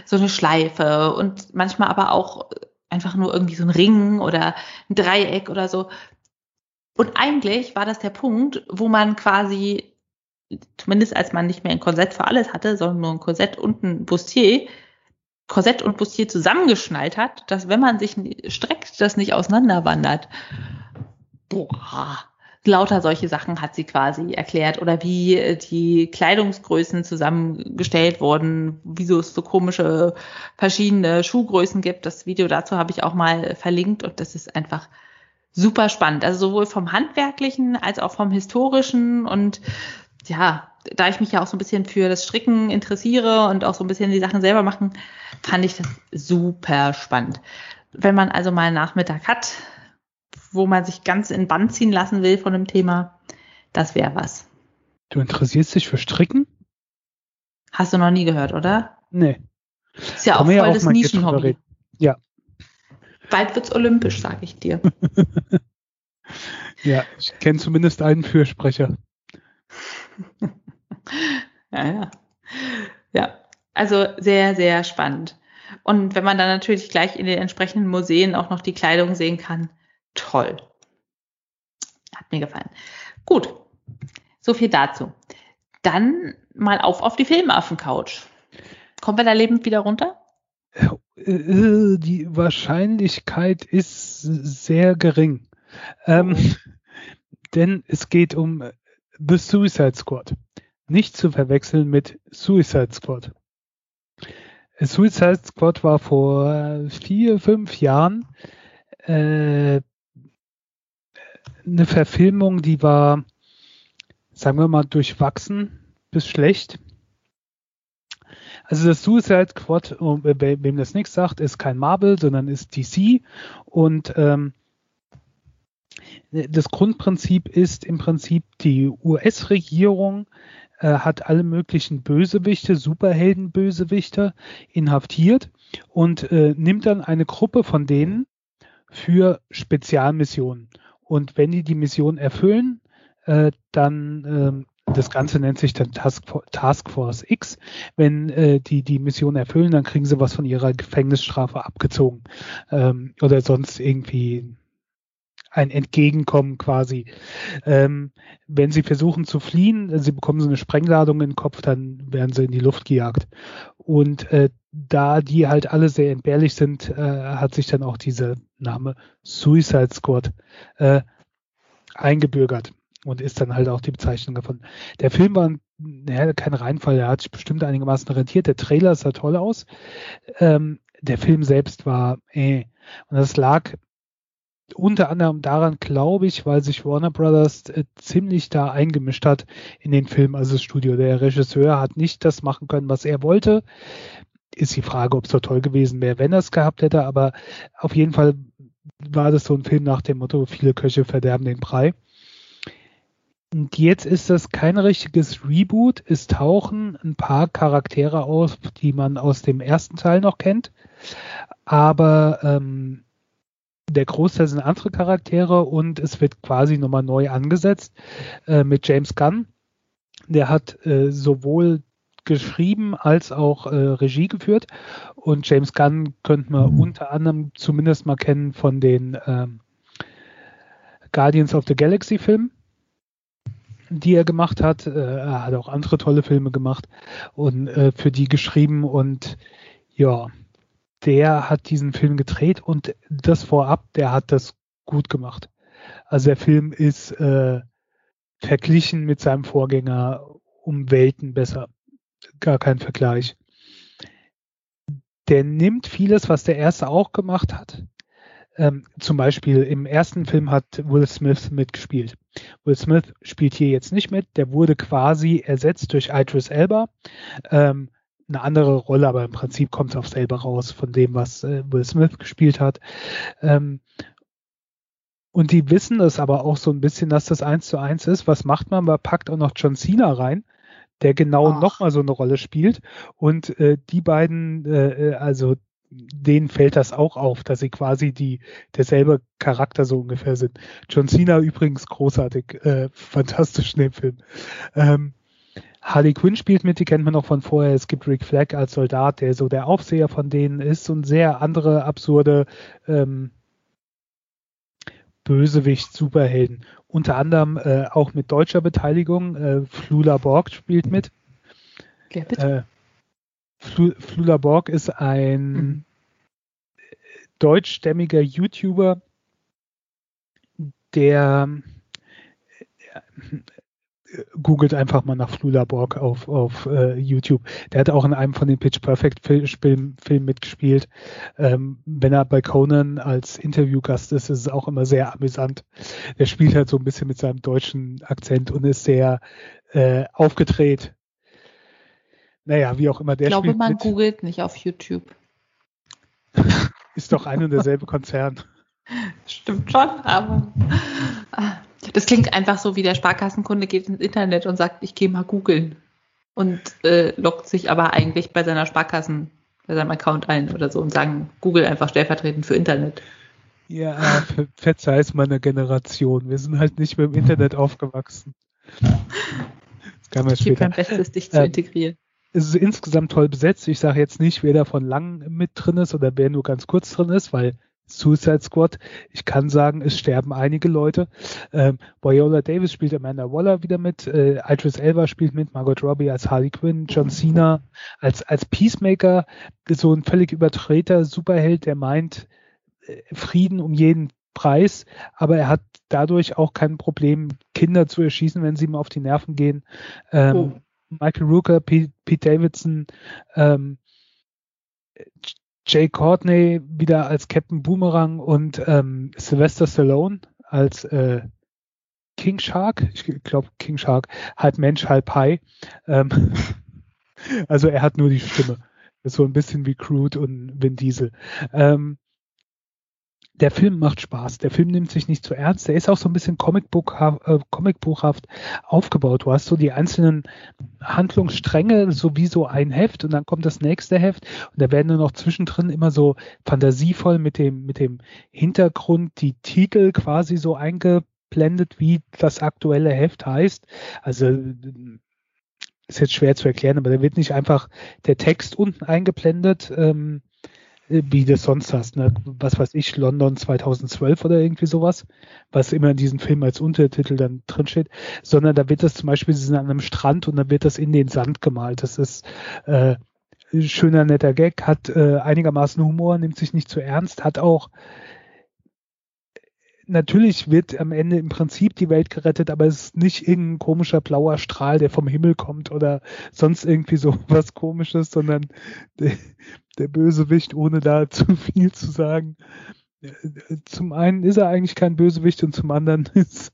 so eine Schleife und manchmal aber auch einfach nur irgendwie so ein Ring oder ein Dreieck oder so. Und eigentlich war das der Punkt, wo man quasi zumindest als man nicht mehr ein Korsett für alles hatte, sondern nur ein Korsett und ein Bustier, Korsett und Bustier zusammengeschnallt hat, dass wenn man sich streckt, das nicht auseinanderwandert. Boah, lauter solche Sachen hat sie quasi erklärt oder wie äh, die Kleidungsgrößen zusammengestellt wurden, wieso es so komische verschiedene Schuhgrößen gibt. Das Video dazu habe ich auch mal verlinkt und das ist einfach super spannend. Also sowohl vom handwerklichen als auch vom historischen und ja, da ich mich ja auch so ein bisschen für das Stricken interessiere und auch so ein bisschen die Sachen selber machen, fand ich das super spannend. Wenn man also mal einen Nachmittag hat, wo man sich ganz in Band ziehen lassen will von einem Thema, das wäre was. Du interessierst dich für Stricken? Hast du noch nie gehört, oder? Nee. Ist ja Kann auch voll ja das Nischenhobby. Ja. Bald wird's olympisch, sage ich dir. (laughs) ja, ich kenne zumindest einen Fürsprecher. (laughs) ja, ja. Ja, also sehr, sehr spannend. Und wenn man dann natürlich gleich in den entsprechenden Museen auch noch die Kleidung sehen kann, toll. Hat mir gefallen. Gut, so viel dazu. Dann mal auf auf die Filmaffen-Couch. Kommen wir da lebend wieder runter? Äh, die Wahrscheinlichkeit ist sehr gering. Ähm, oh. denn es geht um The Suicide Squad. Nicht zu verwechseln mit Suicide Squad. Suicide Squad war vor vier, fünf Jahren äh, eine Verfilmung, die war, sagen wir mal, durchwachsen bis schlecht. Also das Suicide Squad, wem das nichts sagt, ist kein Marvel, sondern ist DC. Und ähm, das Grundprinzip ist im Prinzip, die US-Regierung äh, hat alle möglichen Bösewichte, Superhelden-Bösewichte inhaftiert und äh, nimmt dann eine Gruppe von denen für Spezialmissionen. Und wenn die die Mission erfüllen, äh, dann ähm, das Ganze nennt sich dann Task, Force X. Wenn äh, die die Mission erfüllen, dann kriegen sie was von ihrer Gefängnisstrafe abgezogen ähm, oder sonst irgendwie ein Entgegenkommen quasi. Ähm, wenn sie versuchen zu fliehen, sie bekommen so eine Sprengladung in den Kopf, dann werden sie in die Luft gejagt. Und äh, da die halt alle sehr entbehrlich sind, äh, hat sich dann auch dieser Name Suicide Squad äh, eingebürgert und ist dann halt auch die Bezeichnung davon. Der Film war naja, kein Reinfall, der hat sich bestimmt einigermaßen rentiert. Der Trailer sah toll aus. Ähm, der Film selbst war äh. Und das lag unter anderem daran, glaube ich, weil sich Warner Brothers äh, ziemlich da eingemischt hat in den Film, also das Studio. Der Regisseur hat nicht das machen können, was er wollte. Ist die Frage, ob es so toll gewesen wäre, wenn er es gehabt hätte, aber auf jeden Fall war das so ein Film nach dem Motto, viele Köche verderben den Brei. Und jetzt ist das kein richtiges Reboot. Es tauchen ein paar Charaktere auf, die man aus dem ersten Teil noch kennt. Aber ähm, der Großteil sind andere Charaktere und es wird quasi nochmal neu angesetzt äh, mit James Gunn. Der hat äh, sowohl geschrieben als auch äh, Regie geführt und James Gunn könnte man mhm. unter anderem zumindest mal kennen von den ähm, Guardians of the Galaxy Filmen, die er gemacht hat. Äh, er hat auch andere tolle Filme gemacht und äh, für die geschrieben und ja, der hat diesen Film gedreht und das vorab, der hat das gut gemacht. Also der Film ist äh, verglichen mit seinem Vorgänger um Welten besser. Gar kein Vergleich. Der nimmt vieles, was der erste auch gemacht hat. Ähm, zum Beispiel im ersten Film hat Will Smith mitgespielt. Will Smith spielt hier jetzt nicht mit. Der wurde quasi ersetzt durch Idris Elba. Ähm, eine andere Rolle, aber im Prinzip kommt es auf selber raus von dem, was äh, Will Smith gespielt hat. Ähm, und die wissen es aber auch so ein bisschen, dass das eins zu eins ist. Was macht man? Man packt auch noch John Cena rein, der genau nochmal so eine Rolle spielt. Und äh, die beiden, äh, äh, also denen fällt das auch auf, dass sie quasi die derselbe Charakter so ungefähr sind. John Cena übrigens großartig, äh, fantastisch in dem Film. Ähm, Harley Quinn spielt mit, die kennt man noch von vorher. Es gibt Rick Flag als Soldat, der so der Aufseher von denen ist und sehr andere absurde ähm, Bösewicht-Superhelden. Unter anderem äh, auch mit deutscher Beteiligung. Äh, Flula Borg spielt mit. Wer bitte? Äh, Flula Borg ist ein mhm. deutschstämmiger YouTuber, der googelt einfach mal nach Flula Borg auf, auf uh, YouTube. Der hat auch in einem von den Pitch Perfect Filmen Film mitgespielt. Ähm, wenn er bei Conan als Interviewgast ist, ist es auch immer sehr amüsant. Der spielt halt so ein bisschen mit seinem deutschen Akzent und ist sehr äh, aufgedreht. Naja, wie auch immer. Der ich glaube, man mit. googelt nicht auf YouTube. ist doch ein und derselbe Konzern. (laughs) Stimmt schon, aber ah, das klingt einfach so, wie der Sparkassenkunde geht ins Internet und sagt, ich gehe mal googeln und äh, loggt sich aber eigentlich bei seiner Sparkassen, bei seinem Account ein oder so und sagen, Google einfach stellvertretend für Internet. Ja, (laughs) ver verzeih's meiner Generation. Wir sind halt nicht mit dem Internet aufgewachsen. Das kann man ich später. mein Bestes, dich zu äh, integrieren. Es ist insgesamt toll besetzt. Ich sage jetzt nicht, wer davon lang mit drin ist oder wer nur ganz kurz drin ist, weil Suicide Squad. Ich kann sagen, es sterben einige Leute. Ähm, Viola Davis spielt Amanda Waller wieder mit, äh, Idris Elba spielt mit, Margot Robbie als Harley Quinn, John Cena als, als Peacemaker, so ein völlig übertreter Superheld, der meint, äh, Frieden um jeden Preis, aber er hat dadurch auch kein Problem, Kinder zu erschießen, wenn sie ihm auf die Nerven gehen. Ähm, oh. Michael Rooker, Pete, Pete Davidson, ähm, Jay Courtney wieder als Captain Boomerang und ähm, Sylvester Stallone als äh, King Shark, ich glaube King Shark, halb Mensch, halb Hai. Ähm, (laughs) also er hat nur die Stimme. Ist so ein bisschen wie Crude und Vin Diesel. Ähm, der Film macht Spaß. Der Film nimmt sich nicht zu ernst. Der ist auch so ein bisschen Comicbuchhaft, äh, Comicbuchhaft aufgebaut. Du hast so die einzelnen Handlungsstränge, so wie so ein Heft und dann kommt das nächste Heft und da werden nur noch zwischendrin immer so fantasievoll mit dem, mit dem Hintergrund die Titel quasi so eingeblendet, wie das aktuelle Heft heißt. Also ist jetzt schwer zu erklären, aber da wird nicht einfach der Text unten eingeblendet. Ähm, wie du es sonst hast, ne? was weiß ich, London 2012 oder irgendwie sowas, was immer in diesem Film als Untertitel dann drinsteht, sondern da wird das zum Beispiel, sie sind an einem Strand und dann wird das in den Sand gemalt. Das ist äh, schöner, netter Gag, hat äh, einigermaßen Humor, nimmt sich nicht zu ernst, hat auch natürlich wird am Ende im Prinzip die Welt gerettet, aber es ist nicht irgendein komischer blauer Strahl, der vom Himmel kommt oder sonst irgendwie so (laughs) was komisches, sondern der, der Bösewicht, ohne da (laughs) zu viel zu sagen. Zum einen ist er eigentlich kein Bösewicht und zum anderen (laughs) ist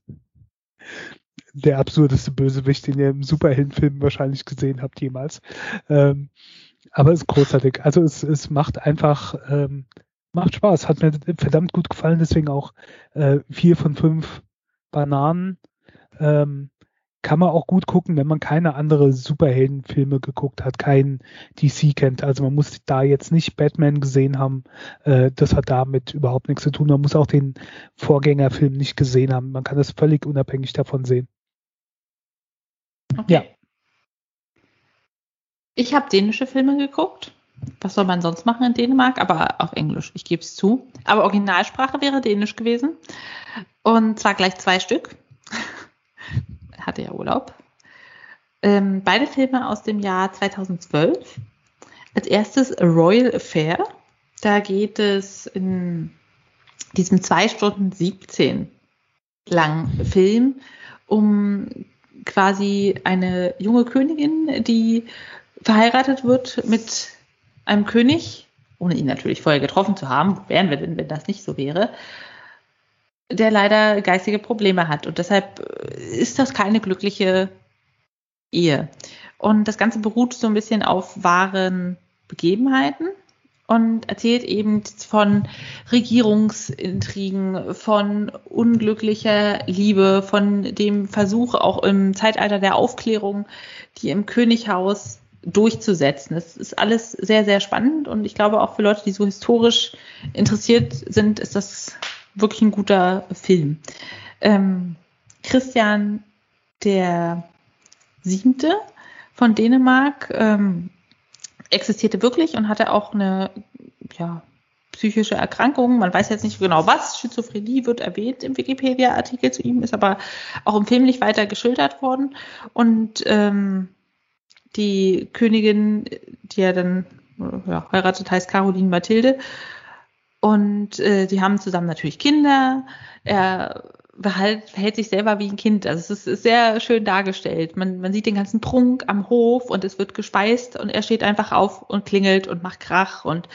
der absurdeste Bösewicht, den ihr im Superheldenfilm wahrscheinlich gesehen habt jemals. Ähm, aber es ist großartig. Also es, es macht einfach ähm, macht Spaß, hat mir verdammt gut gefallen, deswegen auch äh, vier von fünf Bananen. Ähm, kann man auch gut gucken, wenn man keine andere Superheldenfilme geguckt hat, keinen DC kennt. Also man muss da jetzt nicht Batman gesehen haben. Äh, das hat damit überhaupt nichts zu tun. Man muss auch den Vorgängerfilm nicht gesehen haben. Man kann das völlig unabhängig davon sehen. Okay. Ja. Ich habe dänische Filme geguckt was soll man sonst machen in Dänemark? Aber auf Englisch, ich gebe es zu. Aber Originalsprache wäre Dänisch gewesen. Und zwar gleich zwei Stück. (laughs) Hatte ja Urlaub. Ähm, beide Filme aus dem Jahr 2012. Als erstes A Royal Affair. Da geht es in diesem 2 Stunden 17 langen Film um quasi eine junge Königin, die verheiratet wird mit einem König, ohne ihn natürlich vorher getroffen zu haben, wären wir denn, wenn das nicht so wäre, der leider geistige Probleme hat. Und deshalb äh, ist das keine glückliche Ehe. Und das Ganze beruht so ein bisschen auf wahren Begebenheiten und erzählt eben von Regierungsintrigen, von unglücklicher Liebe, von dem Versuch auch im Zeitalter der Aufklärung, die im Könighaus durchzusetzen. Es ist alles sehr, sehr spannend und ich glaube auch für Leute, die so historisch interessiert sind, ist das wirklich ein guter Film. Ähm, Christian der Siebte von Dänemark ähm, existierte wirklich und hatte auch eine ja, psychische Erkrankung. Man weiß jetzt nicht genau was. Schizophrenie wird erwähnt im Wikipedia-Artikel zu ihm, ist aber auch im Film nicht weiter geschildert worden. Und ähm, die Königin, die er dann ja, heiratet, heißt Caroline Mathilde. Und äh, die haben zusammen natürlich Kinder. Er verhält, verhält sich selber wie ein Kind. Also es ist, ist sehr schön dargestellt. Man, man sieht den ganzen Prunk am Hof und es wird gespeist und er steht einfach auf und klingelt und macht Krach und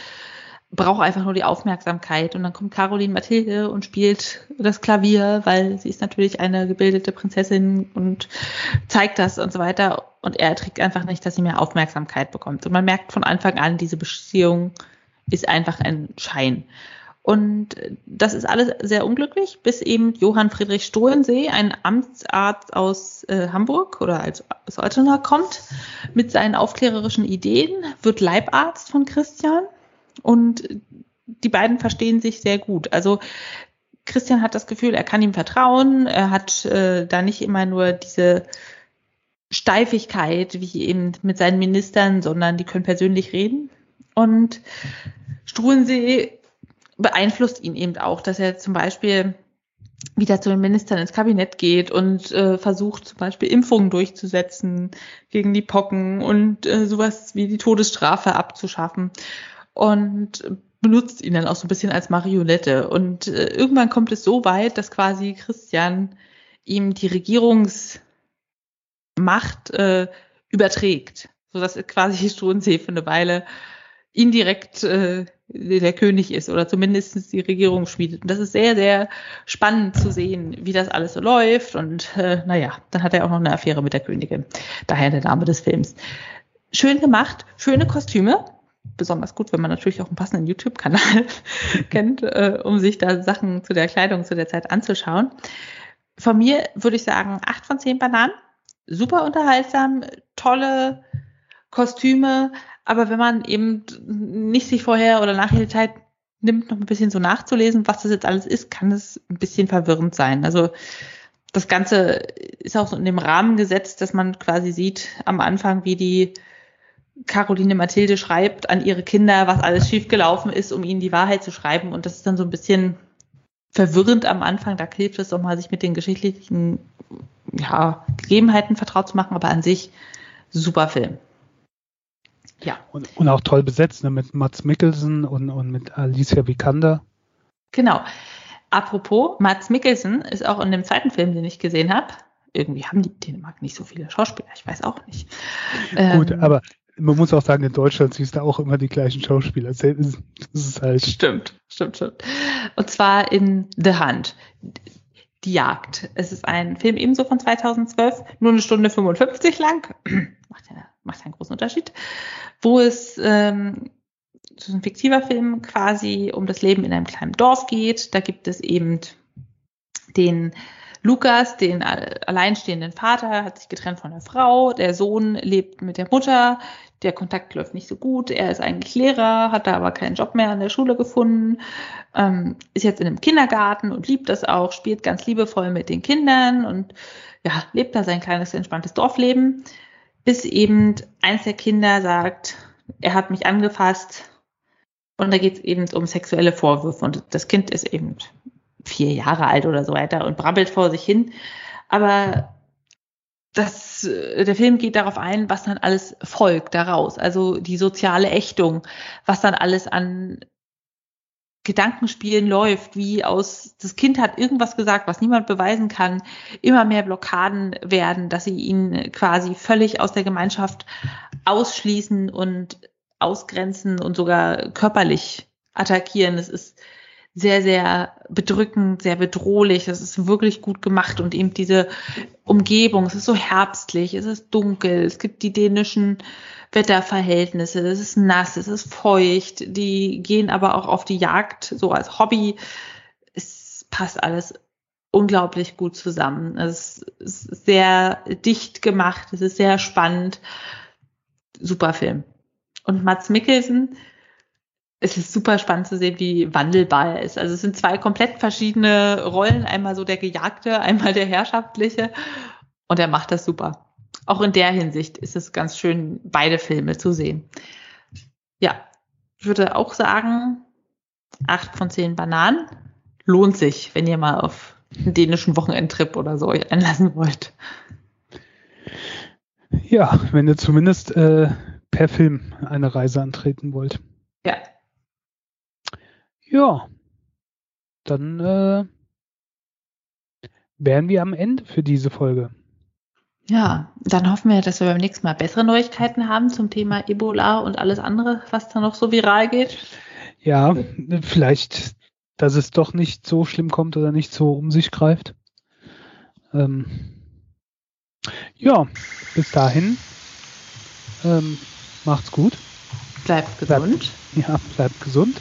braucht einfach nur die Aufmerksamkeit. Und dann kommt Caroline Mathilde und spielt das Klavier, weil sie ist natürlich eine gebildete Prinzessin und zeigt das und so weiter. Und er trägt einfach nicht, dass sie mehr Aufmerksamkeit bekommt. Und man merkt von Anfang an, diese Beziehung ist einfach ein Schein. Und das ist alles sehr unglücklich, bis eben Johann Friedrich Stohlensee, ein Amtsarzt aus äh, Hamburg oder als, aus Altona kommt, mit seinen aufklärerischen Ideen, wird Leibarzt von Christian und die beiden verstehen sich sehr gut. Also Christian hat das Gefühl, er kann ihm vertrauen, er hat äh, da nicht immer nur diese Steifigkeit wie eben mit seinen Ministern, sondern die können persönlich reden. Und Struensee beeinflusst ihn eben auch, dass er zum Beispiel wieder zu den Ministern ins Kabinett geht und äh, versucht zum Beispiel Impfungen durchzusetzen gegen die Pocken und äh, sowas wie die Todesstrafe abzuschaffen und benutzt ihn dann auch so ein bisschen als Marionette. Und äh, irgendwann kommt es so weit, dass quasi Christian ihm die Regierungsmacht äh, überträgt, sodass quasi (laughs) Struensee für eine Weile indirekt äh, der König ist oder zumindest die Regierung schmiedet. Und das ist sehr, sehr spannend zu sehen, wie das alles so läuft. Und äh, naja, dann hat er auch noch eine Affäre mit der Königin. Daher der Name des Films. Schön gemacht, schöne Kostüme. Besonders gut, wenn man natürlich auch einen passenden YouTube-Kanal (laughs) kennt, äh, um sich da Sachen zu der Kleidung zu der Zeit anzuschauen. Von mir würde ich sagen, acht von zehn Bananen. Super unterhaltsam, tolle Kostüme, aber wenn man eben nicht sich vorher oder nachher die Zeit nimmt, noch ein bisschen so nachzulesen, was das jetzt alles ist, kann es ein bisschen verwirrend sein. Also das Ganze ist auch so in dem Rahmen gesetzt, dass man quasi sieht am Anfang, wie die Caroline Mathilde schreibt an ihre Kinder, was alles schiefgelaufen ist, um ihnen die Wahrheit zu schreiben. Und das ist dann so ein bisschen verwirrend am Anfang. Da hilft es doch mal, sich mit den geschichtlichen ja, Gegebenheiten vertraut zu machen, aber an sich super Film. Ja. Und, und auch toll besetzt, ne, mit Mats Mikkelsen und, und mit Alicia Vikander. Genau. Apropos, Mats Mikkelsen ist auch in dem zweiten Film, den ich gesehen habe. Irgendwie haben die Dänemark nicht so viele Schauspieler, ich weiß auch nicht. Gut, ähm, aber man muss auch sagen, in Deutschland siehst du auch immer die gleichen Schauspieler. Das ist halt. Stimmt, stimmt, stimmt. Und zwar in The Hunt. Die Jagd. Es ist ein Film ebenso von 2012, nur eine Stunde 55 lang. (clears throat) macht, ja, macht ja einen großen Unterschied wo es ähm, so ein fiktiver Film quasi um das Leben in einem kleinen Dorf geht. Da gibt es eben den Lukas, den alleinstehenden Vater, hat sich getrennt von der Frau. Der Sohn lebt mit der Mutter. Der Kontakt läuft nicht so gut. Er ist eigentlich Lehrer, hat da aber keinen Job mehr an der Schule gefunden, ähm, ist jetzt in einem Kindergarten und liebt das auch, spielt ganz liebevoll mit den Kindern und ja, lebt da sein kleines, entspanntes Dorfleben bis eben eins der Kinder sagt, er hat mich angefasst und da geht es eben um sexuelle Vorwürfe und das Kind ist eben vier Jahre alt oder so weiter und brabbelt vor sich hin. Aber das, der Film geht darauf ein, was dann alles folgt daraus. Also die soziale Ächtung, was dann alles an Gedankenspielen läuft, wie aus, das Kind hat irgendwas gesagt, was niemand beweisen kann, immer mehr Blockaden werden, dass sie ihn quasi völlig aus der Gemeinschaft ausschließen und ausgrenzen und sogar körperlich attackieren. Es ist sehr, sehr bedrückend, sehr bedrohlich. Es ist wirklich gut gemacht und eben diese Umgebung, es ist so herbstlich, es ist dunkel, es gibt die dänischen Wetterverhältnisse, es ist nass, es ist feucht, die gehen aber auch auf die Jagd, so als Hobby. Es passt alles unglaublich gut zusammen. Es ist sehr dicht gemacht, es ist sehr spannend. Super Film. Und Mats Mikkelsen, es ist super spannend zu sehen, wie wandelbar er ist. Also es sind zwei komplett verschiedene Rollen, einmal so der Gejagte, einmal der Herrschaftliche. Und er macht das super auch in der Hinsicht ist es ganz schön, beide Filme zu sehen. Ja, ich würde auch sagen, acht von zehn Bananen lohnt sich, wenn ihr mal auf einen dänischen Wochenendtrip oder so euch einlassen wollt. Ja, wenn ihr zumindest äh, per Film eine Reise antreten wollt. Ja. Ja, dann äh, wären wir am Ende für diese Folge. Ja, dann hoffen wir, dass wir beim nächsten Mal bessere Neuigkeiten haben zum Thema Ebola und alles andere, was da noch so viral geht. Ja, vielleicht, dass es doch nicht so schlimm kommt oder nicht so um sich greift. Ähm, ja, bis dahin. Ähm, macht's gut. Bleibt gesund. Bleibt, (laughs) ja, bleibt gesund.